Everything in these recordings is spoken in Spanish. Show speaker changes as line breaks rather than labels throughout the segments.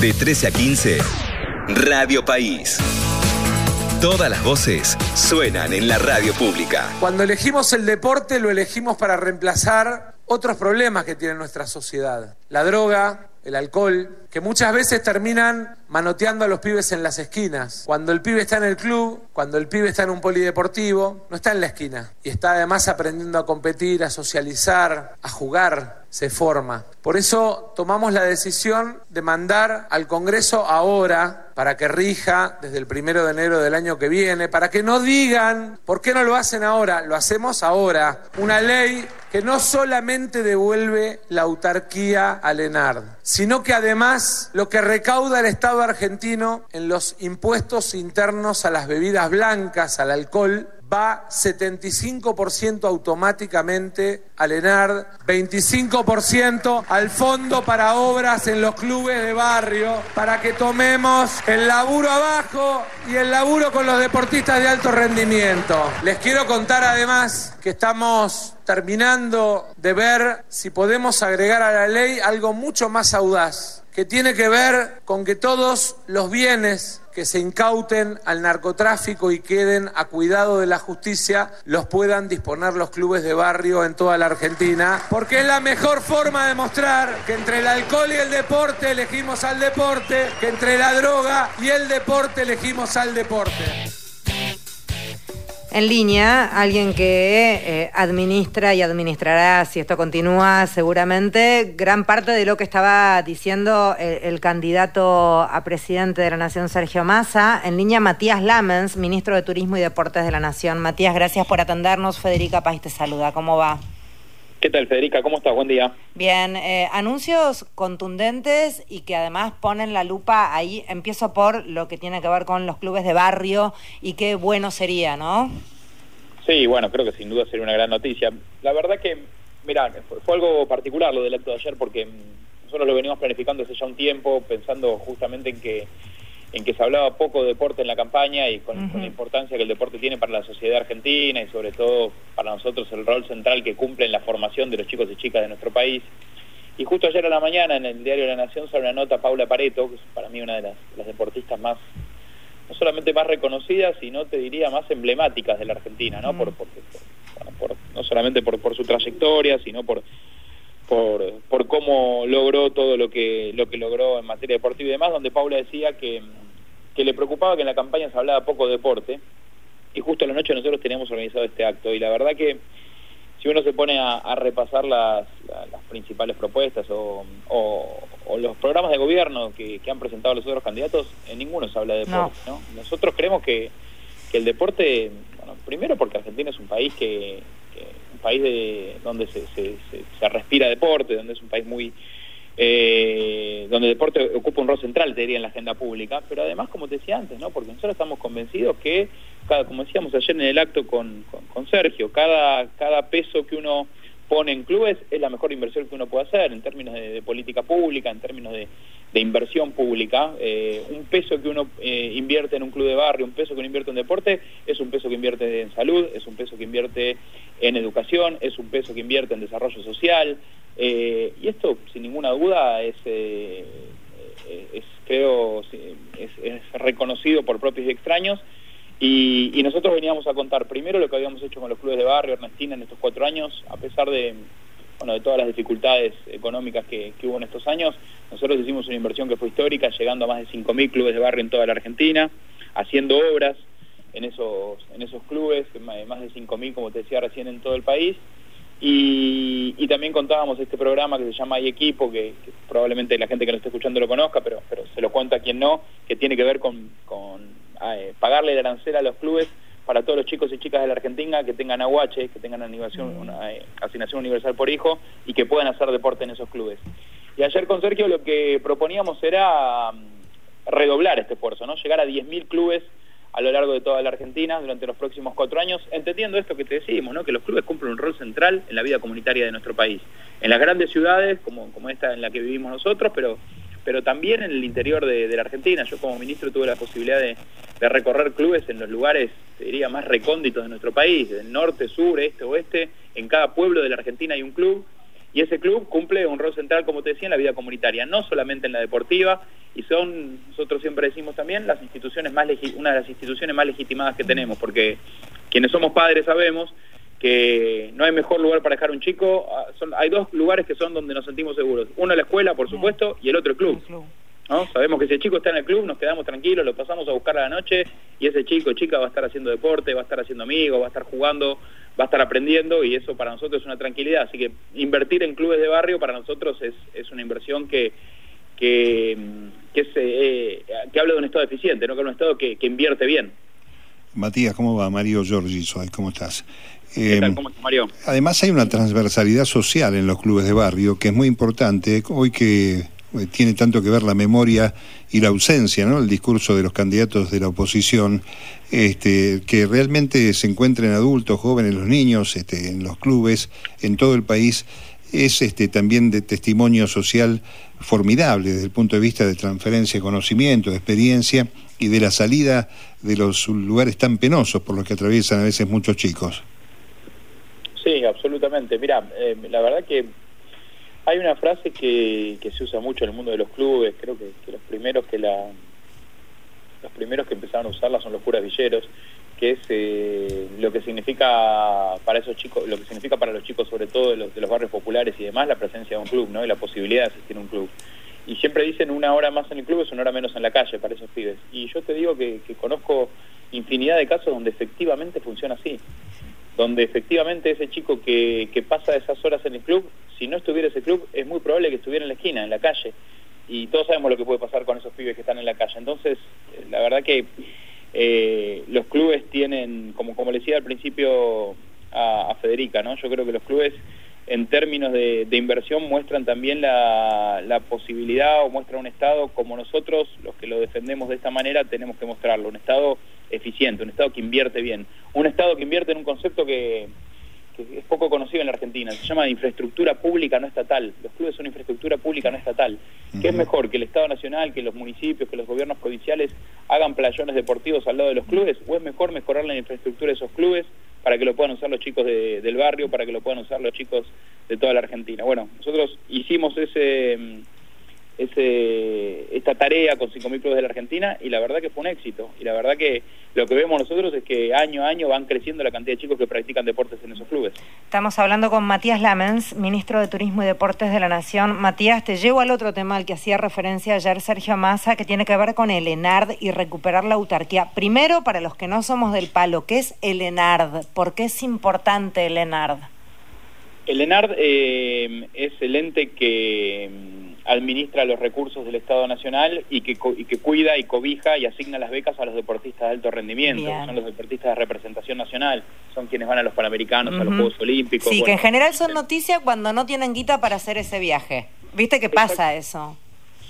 De 13 a 15, Radio País. Todas las voces suenan en la radio pública.
Cuando elegimos el deporte, lo elegimos para reemplazar otros problemas que tiene nuestra sociedad. La droga, el alcohol, que muchas veces terminan manoteando a los pibes en las esquinas. Cuando el pibe está en el club, cuando el pibe está en un polideportivo, no está en la esquina. Y está además aprendiendo a competir, a socializar, a jugar, se forma. Por eso tomamos la decisión de mandar al Congreso ahora para que rija desde el primero de enero del año que viene, para que no digan, ¿por qué no lo hacen ahora? Lo hacemos ahora. Una ley que no solamente devuelve la autarquía al ENARD, sino que además lo que recauda el Estado argentino en los impuestos internos a las bebidas blancas, al alcohol, va 75% automáticamente al ENARD, 25% al Fondo para Obras en los clubes de barrio, para que tomemos el laburo abajo y el laburo con los deportistas de alto rendimiento. Les quiero contar además que estamos terminando de ver si podemos agregar a la ley algo mucho más audaz que tiene que ver con que todos los bienes que se incauten al narcotráfico y queden a cuidado de la justicia los puedan disponer los clubes de barrio en toda la Argentina, porque es la mejor forma de mostrar que entre el alcohol y el deporte elegimos al deporte, que entre la droga y el deporte elegimos al deporte
en línea, alguien que eh, administra y administrará, si esto continúa, seguramente gran parte de lo que estaba diciendo el, candidato a presidente de la Nación, Sergio Massa. En línea, Matías Lamens, ministro de Turismo y Deportes de la Nación. Matías, gracias por atendernos. Federica País te saluda. ¿Cómo va?
¿Qué tal, Federica? ¿Cómo estás? Buen día.
Bien, eh, anuncios contundentes y que además ponen la lupa ahí. Empiezo por lo que tiene que ver con los clubes de barrio y qué bueno sería, ¿no?
Sí, bueno, creo que sin duda sería una gran noticia. La verdad que, mira, fue, algo particular lo del acto de ayer porque mm, nosotros lo venimos planificando hace ya un tiempo, pensando justamente en que en que se hablaba poco de deporte en la campaña y con, la importancia que el deporte tiene para la sociedad argentina y sobre todo para nosotros el rol central que cumple en la formación de los chicos y chicas de nuestro país. Y justo ayer a la mañana en el diario La Nación sale una nota Paula Pareto, que es para mí una de las, deportistas más, no solamente más reconocidas, sino te diría más emblemáticas de la Argentina, ¿no? por, no solamente por, por su trayectoria, sino por por, por cómo logró todo lo que, lo que logró en materia deportiva y demás, donde Paula decía que, que le preocupaba que en la campaña se hablaba poco de deporte, y justo a la noche nosotros teníamos organizado este acto, y la verdad que si uno se pone a, repasar las, las, principales propuestas o, o, los programas de gobierno que, que, han presentado los otros candidatos, en ninguno se habla de deporte. No. Nosotros creemos que, que el deporte, bueno, primero porque Argentina es un país que, un país de, donde se, se, se, respira deporte, donde es un país muy... Eh, donde el deporte ocupa un rol central, te diría, en la agenda pública, pero además, como te decía antes, ¿no? porque nosotros estamos convencidos que, cada, como decíamos ayer en el acto con, con, Sergio, cada, cada peso que uno pone en clubes es la mejor inversión que uno puede hacer en términos de, política pública, en términos de, inversión pública. Eh, un peso que uno eh, invierte en un club de barrio, un peso que uno invierte en deporte, es un peso que invierte en salud, es un peso que invierte en educación, es un peso que invierte en desarrollo social. Eh, y esto, sin ninguna duda, es, creo, es reconocido por propios y extraños. Y, nosotros veníamos a contar primero lo que habíamos hecho con los clubes de barrio, Ernestina, en estos cuatro años, a pesar de, bueno, de todas las dificultades económicas que, hubo en estos años, nosotros hicimos una inversión que fue histórica, llegando a más de 5.000 clubes de barrio en toda la Argentina, haciendo obras en esos, en esos clubes, más de 5.000, como te decía recién, en todo el país. Y, también contábamos este programa que se llama Hay Equipo, que, probablemente la gente que lo esté escuchando lo conozca, pero, pero se lo cuenta a quien no, que tiene que ver con pagarle el arancel a los clubes para todos los chicos y chicas de la Argentina que tengan aguache, que tengan animación, una, eh, asignación universal por hijo y que puedan hacer deporte en esos clubes. Y ayer con Sergio lo que proponíamos era mm, redoblar este esfuerzo, ¿no? llegar a 10.000 clubes a lo largo de toda la Argentina durante los próximos cuatro años, entendiendo esto que te decimos, ¿no? que los clubes cumplen un rol central en la vida comunitaria de nuestro país. En las grandes ciudades, como, como esta en la que vivimos nosotros, pero pero también en el interior de, la Argentina. Yo como ministro tuve la posibilidad de, recorrer clubes en los lugares, te diría, más recónditos de nuestro país, del norte, sur, este, oeste. En cada pueblo de la Argentina hay un club y ese club cumple un rol central, como te decía, en la vida comunitaria, no solamente en la deportiva, y son, nosotros siempre decimos también, las instituciones más una de las instituciones más legitimadas que tenemos, porque quienes somos padres sabemos que no hay mejor lugar para dejar un chico, ah, son, hay dos lugares que son donde nos sentimos seguros, uno la escuela, por supuesto, y el otro el club. ¿No? Sabemos que el chico está en el club, nos quedamos tranquilos, lo pasamos a buscar a la noche y ese chico chica va a estar haciendo deporte, va a estar haciendo amigos, va a estar jugando, va a estar aprendiendo y eso para nosotros es una tranquilidad. Así que invertir en clubes de barrio para nosotros es, es una inversión que, que, que, se, eh, que habla de un Estado eficiente, no que un Estado que, que invierte bien.
Matías, ¿cómo va? Mario Giorgi, ¿cómo estás?
¿Qué tal? Em, ¿Cómo estás, Mario?
Además hay una transversalidad social en los clubes de barrio que es muy importante. Hoy que tiene tanto que ver la memoria y la ausencia, ¿no? El discurso de los candidatos de la oposición, este, que realmente se encuentren adultos, jóvenes, los niños, este, en los clubes, en todo el país, es este, también de testimonio social formidable desde el punto de vista de transferencia de conocimiento, de experiencia y de la salida de los lugares tan penosos por los que atraviesan a veces muchos chicos.
Sí, absolutamente. Mira, eh, la verdad que hay una frase que, que, se usa mucho en el mundo de los clubes, creo que, los primeros que los primeros que empezaron a usarla son los curas villeros, que es eh, lo que significa para esos chicos, lo que significa para los chicos sobre todo de los, barrios populares y demás la presencia de un club, ¿no? Y la posibilidad de asistir a un club. Y siempre dicen una hora más en el club es una hora menos en la calle para esos pibes. Y yo te digo que conozco infinidad de casos donde efectivamente funciona así donde efectivamente ese chico que, que pasa esas horas en el club, si no estuviera ese club, es muy probable que estuviera en la esquina, en la calle. Y todos sabemos lo que puede pasar con esos pibes que están en la calle. Entonces, eh, la verdad que eh, los clubes tienen, como, como le decía al principio a, Federica, ¿no? yo creo que los clubes en términos de, inversión muestran también la, la, posibilidad o muestran un Estado como nosotros, los que lo defendemos de esta manera, tenemos que mostrarlo, un Estado eficiente, un Estado que invierte bien, un Estado que invierte en un concepto que, es poco conocido en la Argentina, se llama infraestructura pública no estatal. Los clubes son infraestructura pública no estatal. ¿Qué es mejor que el Estado Nacional, que los municipios, que los gobiernos provinciales hagan playones deportivos al lado de los clubes? ¿O es mejor mejorar la infraestructura de esos clubes para que lo puedan usar los chicos del barrio, para que lo puedan usar los chicos de toda la Argentina? Bueno, nosotros hicimos ese ese, esta tarea con 5.000 clubes de la Argentina y la verdad que fue un éxito. Y la verdad que lo que vemos nosotros es que año a año van creciendo la cantidad de chicos que practican deportes en esos clubes.
Estamos hablando con Matías Lamens, ministro de Turismo y Deportes de la Nación. Matías, te llevo al otro tema al que hacía referencia ayer Sergio Massa, que tiene que ver con el ENARD y recuperar la autarquía. Primero, para los que no somos del palo, ¿qué es el ENARD? ¿Por qué es importante el ENARD?
El ENARD eh, es el ente que administra los recursos del Estado Nacional y que, y que cuida y cobija y asigna las becas a los deportistas de alto rendimiento, son los deportistas de representación nacional, son quienes van a los Panamericanos, a los Juegos Olímpicos.
Sí, que en general son noticias cuando no tienen guita para hacer ese viaje. ¿Viste qué pasa eso?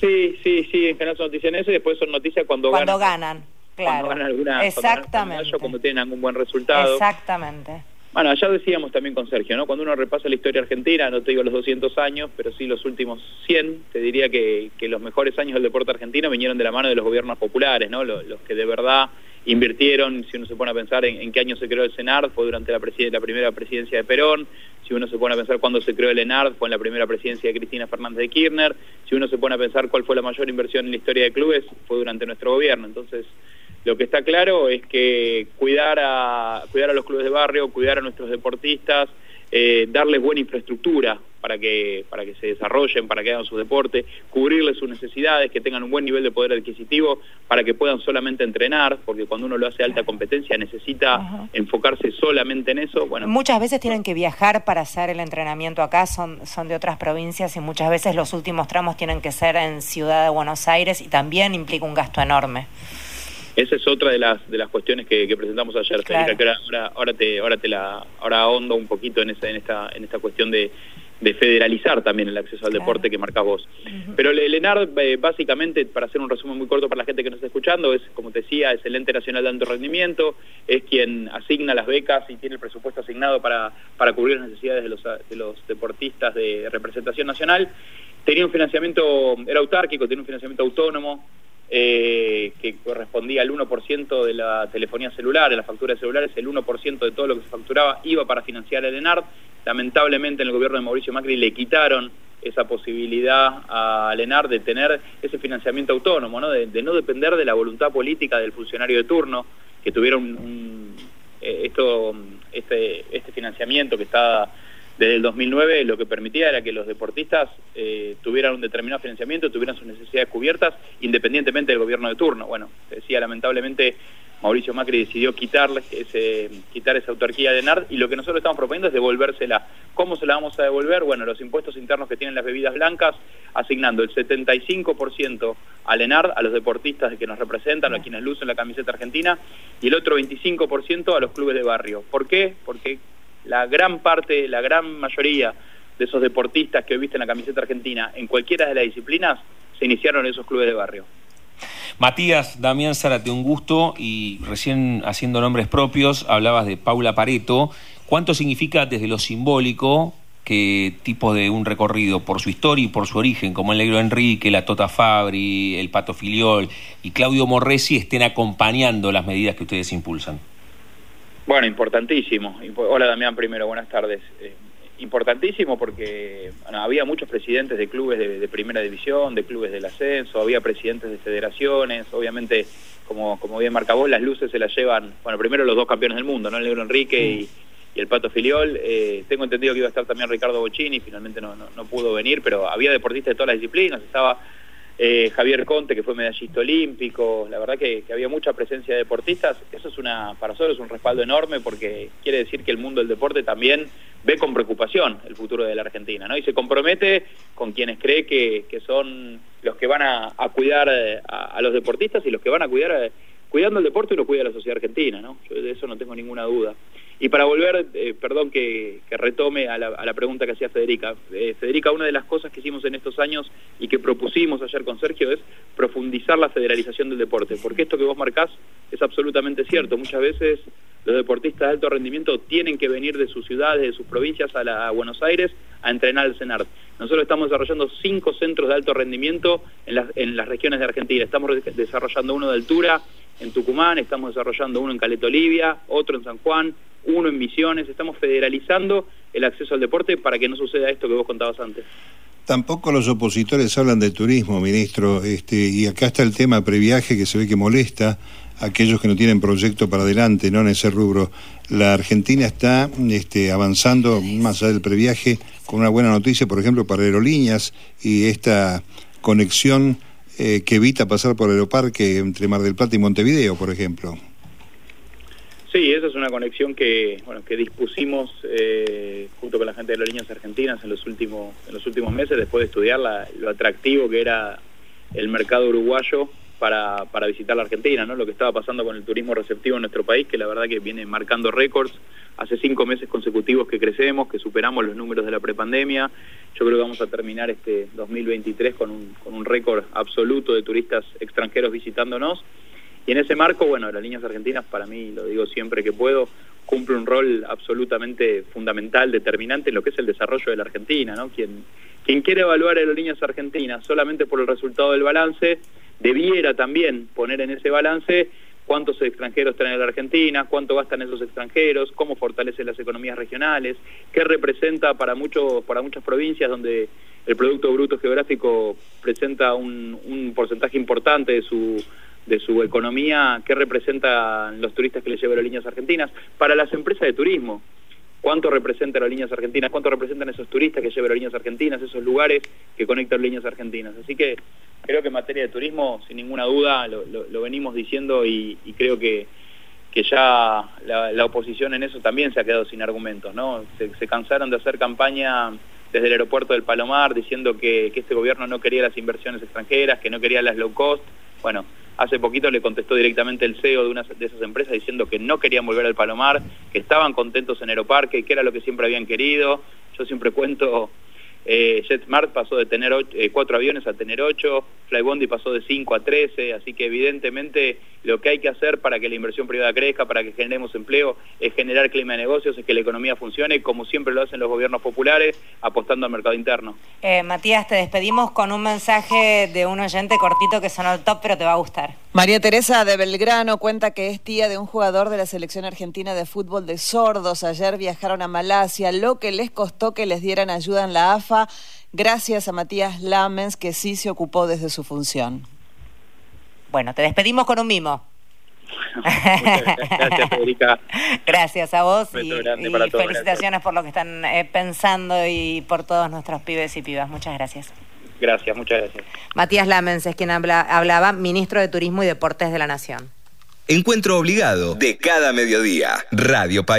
Sí, sí, sí, en general son noticias en eso y después son noticias cuando,
cuando ganan. Claro.
Cuando ganan alguna,
Exactamente. Cuando,
cuando tienen algún buen resultado.
Exactamente.
Bueno, ya decíamos también con Sergio, ¿no? Cuando uno repasa la historia argentina, no te digo los 200 años, pero sí los últimos 100, te diría que, que los mejores años del deporte argentino vinieron de la mano de los gobiernos populares, ¿no? Los, que de verdad invirtieron, si uno se pone a pensar en, qué año se creó el CENARD, fue durante la, primera presidencia de Perón, si uno se pone a pensar cuándo se creó el ENARD, fue en la primera presidencia de Cristina Fernández de Kirchner, si uno se pone a pensar cuál fue la mayor inversión en la historia de clubes, fue durante nuestro gobierno, entonces lo que está claro es que cuidar a, cuidar a los clubes de barrio, cuidar a nuestros deportistas, eh, darles buena infraestructura para que, para que se desarrollen, para que hagan su deporte, cubrirles sus necesidades, que tengan un buen nivel de poder adquisitivo para que puedan solamente entrenar, porque cuando uno lo hace alta competencia necesita enfocarse solamente en eso. Bueno,
muchas veces tienen que viajar para hacer el entrenamiento acá, son, son de otras provincias y muchas veces los últimos tramos tienen que ser en Ciudad de Buenos Aires y también implica un gasto enorme.
Esa es otra de las de las cuestiones que, presentamos ayer, Federica, que ahora, ahora, te ahora te la ahora ahondo un poquito en esa en esta en esta cuestión de, de federalizar también el acceso al deporte que marcas vos. Pero el ENARD, eh, básicamente, para hacer un resumen muy corto para la gente que nos está escuchando, es, como te decía, es el ente nacional de alto rendimiento, es quien asigna las becas y tiene el presupuesto asignado para, para cubrir las necesidades de los, de los deportistas de representación nacional. Tenía un financiamiento, era autárquico, tenía un financiamiento autónomo, eh, que correspondía al 1% de la telefonía celular, de las facturas celulares, el 1% de todo lo que se facturaba iba para financiar el ENARD. Lamentablemente en el gobierno de Mauricio Macri le quitaron esa posibilidad a Lenar de tener ese financiamiento autónomo, ¿no? De, no depender de la voluntad política del funcionario de turno, que tuviera un, eh, este, este financiamiento que está desde el 2009 lo que permitía era que los deportistas eh, tuvieran un determinado financiamiento, tuvieran sus necesidades cubiertas independientemente del gobierno de turno. Bueno, decía lamentablemente Mauricio Macri decidió quitarle ese, quitar esa autarquía de NARD y lo que nosotros estamos proponiendo es devolvérsela. ¿Cómo se la vamos a devolver? Bueno, los impuestos internos que tienen las bebidas blancas, asignando el 75% al ENARD, a los deportistas que nos representan, a quienes lucen la camiseta argentina, y el otro 25% a los clubes de barrio. ¿Por qué? Porque la gran parte, la gran mayoría de esos deportistas que hoy visten la camiseta argentina en cualquiera de las disciplinas se iniciaron en esos clubes de barrio.
Matías, Damián Zárate, un gusto y recién haciendo nombres propios, hablabas de Paula Pareto. ¿Cuánto significa desde lo simbólico qué tipo de un recorrido por su historia y por su origen, como el Negro Enrique, la Tota Fabri, el Pato Filiol y Claudio Morresi estén acompañando las medidas que ustedes impulsan?
Bueno, importantísimo. Hola Damián, primero, buenas tardes. Eh, importantísimo porque había muchos presidentes de clubes de, primera división, de clubes del ascenso, había presidentes de federaciones, obviamente, como, como bien marca vos, las luces se las llevan, bueno, primero los dos campeones del mundo, ¿no? El Negro Enrique y, el Pato Filiol. Eh, tengo entendido que iba a estar también Ricardo Bocini, finalmente no, no, no pudo venir, pero había deportistas de todas las disciplinas, estaba eh, Javier Conte, que fue medallista olímpico, la verdad que, había mucha presencia de deportistas, eso es una, para nosotros es un respaldo enorme porque quiere decir que el mundo del deporte también ve con preocupación el futuro de la Argentina, ¿no? Y se compromete con quienes cree que, son los que van a, cuidar a, los deportistas y los que van a cuidar, cuidando el deporte y lo cuida la sociedad argentina, ¿no? Yo de eso no tengo ninguna duda. Y para volver, eh, perdón que, retome a la, pregunta que hacía Federica. Eh, Federica, una de las cosas que hicimos en estos años y que propusimos ayer con Sergio es profundizar la federalización del deporte, porque esto que vos marcás es absolutamente cierto. Muchas veces los deportistas de alto rendimiento tienen que venir de sus ciudades, de sus provincias a, la, Buenos Aires a entrenar al CENART. Nosotros estamos desarrollando cinco centros de alto rendimiento en las, en las regiones de Argentina. Estamos desarrollando uno de altura en Tucumán, estamos desarrollando uno en Caleta Olivia, otro en San Juan, uno en Misiones, estamos federalizando el acceso al deporte para que no suceda esto que vos contabas antes.
Tampoco los opositores hablan de turismo, ministro, este, y acá está el tema previaje que se ve que molesta a aquellos que no tienen proyecto para adelante, ¿no? En ese rubro. La Argentina está este, avanzando más allá del previaje con una buena noticia, por ejemplo, para aerolíneas y esta conexión eh, que evita pasar por Aeroparque entre Mar del Plata y Montevideo, por ejemplo.
Sí, esa es una conexión que bueno que dispusimos eh, junto con la gente de las líneas argentinas en los últimos en los últimos meses después de estudiar lo atractivo que era el mercado uruguayo para, para visitar la Argentina, ¿no? Lo que estaba pasando con el turismo receptivo en nuestro país, que la verdad que viene marcando récords. Hace cinco meses consecutivos que crecemos, que superamos los números de la prepandemia. Yo creo que vamos a terminar este 2023 con un, con un récord absoluto de turistas extranjeros visitándonos y en ese marco, bueno, las líneas argentinas, para mí, lo digo siempre que puedo, cumple un rol absolutamente fundamental, determinante en lo que es el desarrollo de la Argentina, ¿no? Quien, quien quiere evaluar aerolíneas argentinas solamente por el resultado del balance, debiera también poner en ese balance cuántos extranjeros traen a la Argentina, cuánto gastan esos extranjeros, cómo fortalece las economías regionales, qué representa para, para muchas provincias donde el Producto Bruto Geográfico presenta un, porcentaje importante de su de su economía, qué representan los turistas que les llevan líneas argentinas, para las empresas de turismo, cuánto representan las líneas argentinas, cuánto representan esos turistas que llevan líneas argentinas, esos lugares que conectan líneas argentinas. Así que creo que en materia de turismo, sin ninguna duda, lo, venimos diciendo y, creo que, que ya la, oposición en eso también se ha quedado sin argumentos, ¿no? Se, cansaron de hacer campaña desde el aeropuerto del Palomar diciendo que este gobierno no quería las inversiones extranjeras, que no quería las low cost. Bueno, Hace poquito le contestó directamente el CEO de una de esas empresas diciendo que no querían volver al Palomar, que estaban contentos en Aeroparque, que era lo que siempre habían querido. Yo siempre cuento eh, JetSmart pasó de tener eh, cuatro aviones a tener ocho, Flybondi pasó de cinco a trece, así que evidentemente lo que hay que hacer para que la inversión privada crezca, para que generemos empleo, es generar clima de negocios, es que la economía funcione, como siempre lo hacen los gobiernos populares, apostando al mercado interno.
Eh, Matías, te despedimos con un mensaje de un oyente cortito que sonó el top, pero te va a gustar.
María Teresa de Belgrano cuenta que es tía de un jugador de la selección argentina de fútbol de sordos. Ayer viajaron a Malasia, lo que les costó que les dieran ayuda en la AFA, gracias a Matías Lamens, que sí se ocupó desde su función.
Bueno, te despedimos con un mimo.
gracias, Federica.
Gracias a vos y, felicitaciones por lo que están eh, pensando y por todos nuestros pibes y pibas. Muchas gracias.
Gracias, muchas gracias.
Matías Lamens es quien hablaba, ministro de Turismo y Deportes de la Nación.
Encuentro obligado de cada mediodía. Radio País.